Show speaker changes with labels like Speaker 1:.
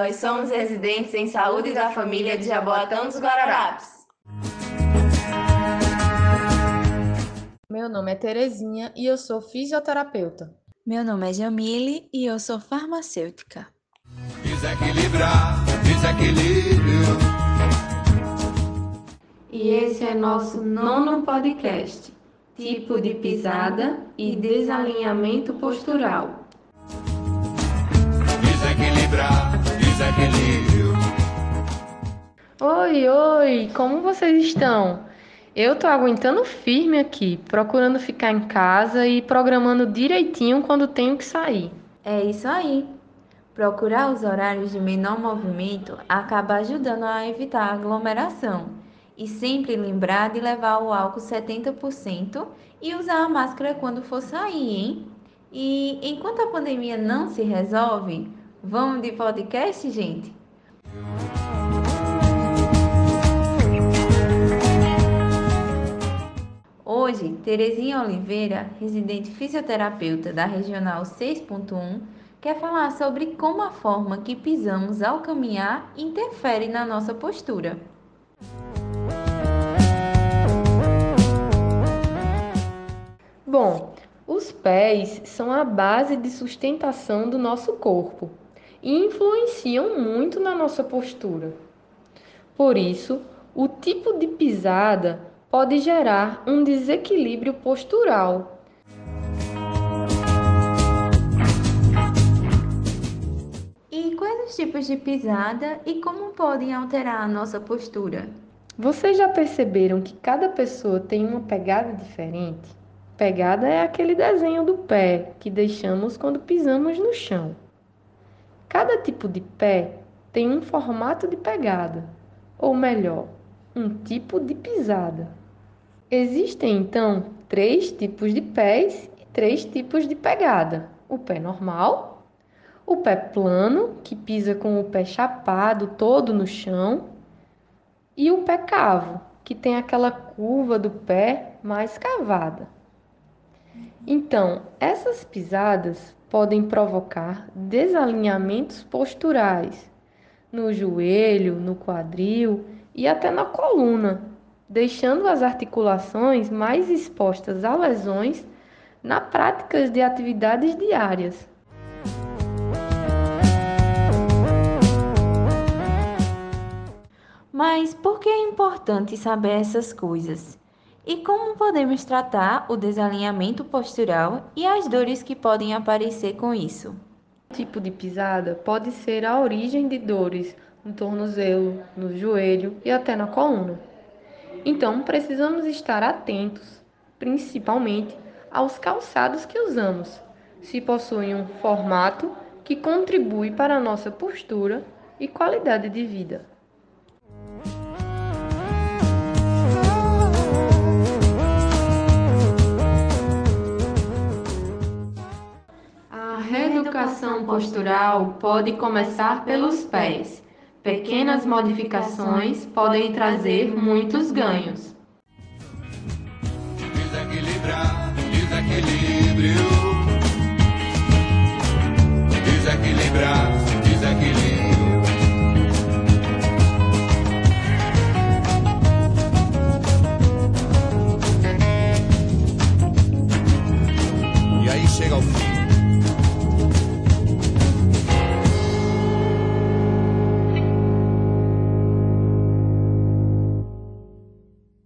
Speaker 1: nós somos residentes em saúde da família de Jaboatão dos Guararapes.
Speaker 2: Meu nome é Terezinha e eu sou fisioterapeuta.
Speaker 3: Meu nome é Jamile e eu sou farmacêutica.
Speaker 4: Desequilibrar, desequilíbrio.
Speaker 5: E esse é nosso nono podcast, tipo de pisada e desalinhamento postural.
Speaker 2: Oi, oi, como vocês estão? Eu tô aguentando firme aqui, procurando ficar em casa e programando direitinho quando tenho que sair.
Speaker 5: É isso aí. Procurar os horários de menor movimento acaba ajudando a evitar a aglomeração. E sempre lembrar de levar o álcool 70% e usar a máscara quando for sair, hein? E enquanto a pandemia não se resolve, vamos de podcast, gente? Hoje, Terezinha Oliveira, residente fisioterapeuta da Regional 6.1, quer falar sobre como a forma que pisamos ao caminhar interfere na nossa postura.
Speaker 2: Bom, os pés são a base de sustentação do nosso corpo e influenciam muito na nossa postura. Por isso, o tipo de pisada pode gerar um desequilíbrio postural.
Speaker 5: E quais os tipos de pisada e como podem alterar a nossa postura?
Speaker 2: Vocês já perceberam que cada pessoa tem uma pegada diferente? Pegada é aquele desenho do pé que deixamos quando pisamos no chão. Cada tipo de pé tem um formato de pegada, ou melhor, um tipo de pisada. Existem então três tipos de pés e três tipos de pegada: o pé normal, o pé plano, que pisa com o pé chapado todo no chão, e o pé cavo, que tem aquela curva do pé mais cavada. Então, essas pisadas podem provocar desalinhamentos posturais no joelho, no quadril e até na coluna deixando as articulações mais expostas a lesões na prática de atividades diárias.
Speaker 5: Mas por que é importante saber essas coisas? E como podemos tratar o desalinhamento postural e as dores que podem aparecer com isso?
Speaker 2: Tipo de pisada pode ser a origem de dores no tornozelo, no joelho e até na coluna. Então, precisamos estar atentos, principalmente aos calçados que usamos, se possuem um formato que contribui para a nossa postura e qualidade de vida.
Speaker 5: Reeducação postural pode começar pelos pés Pequenas modificações podem trazer muitos ganhos.
Speaker 4: Desequilibrar, desequilíbrio.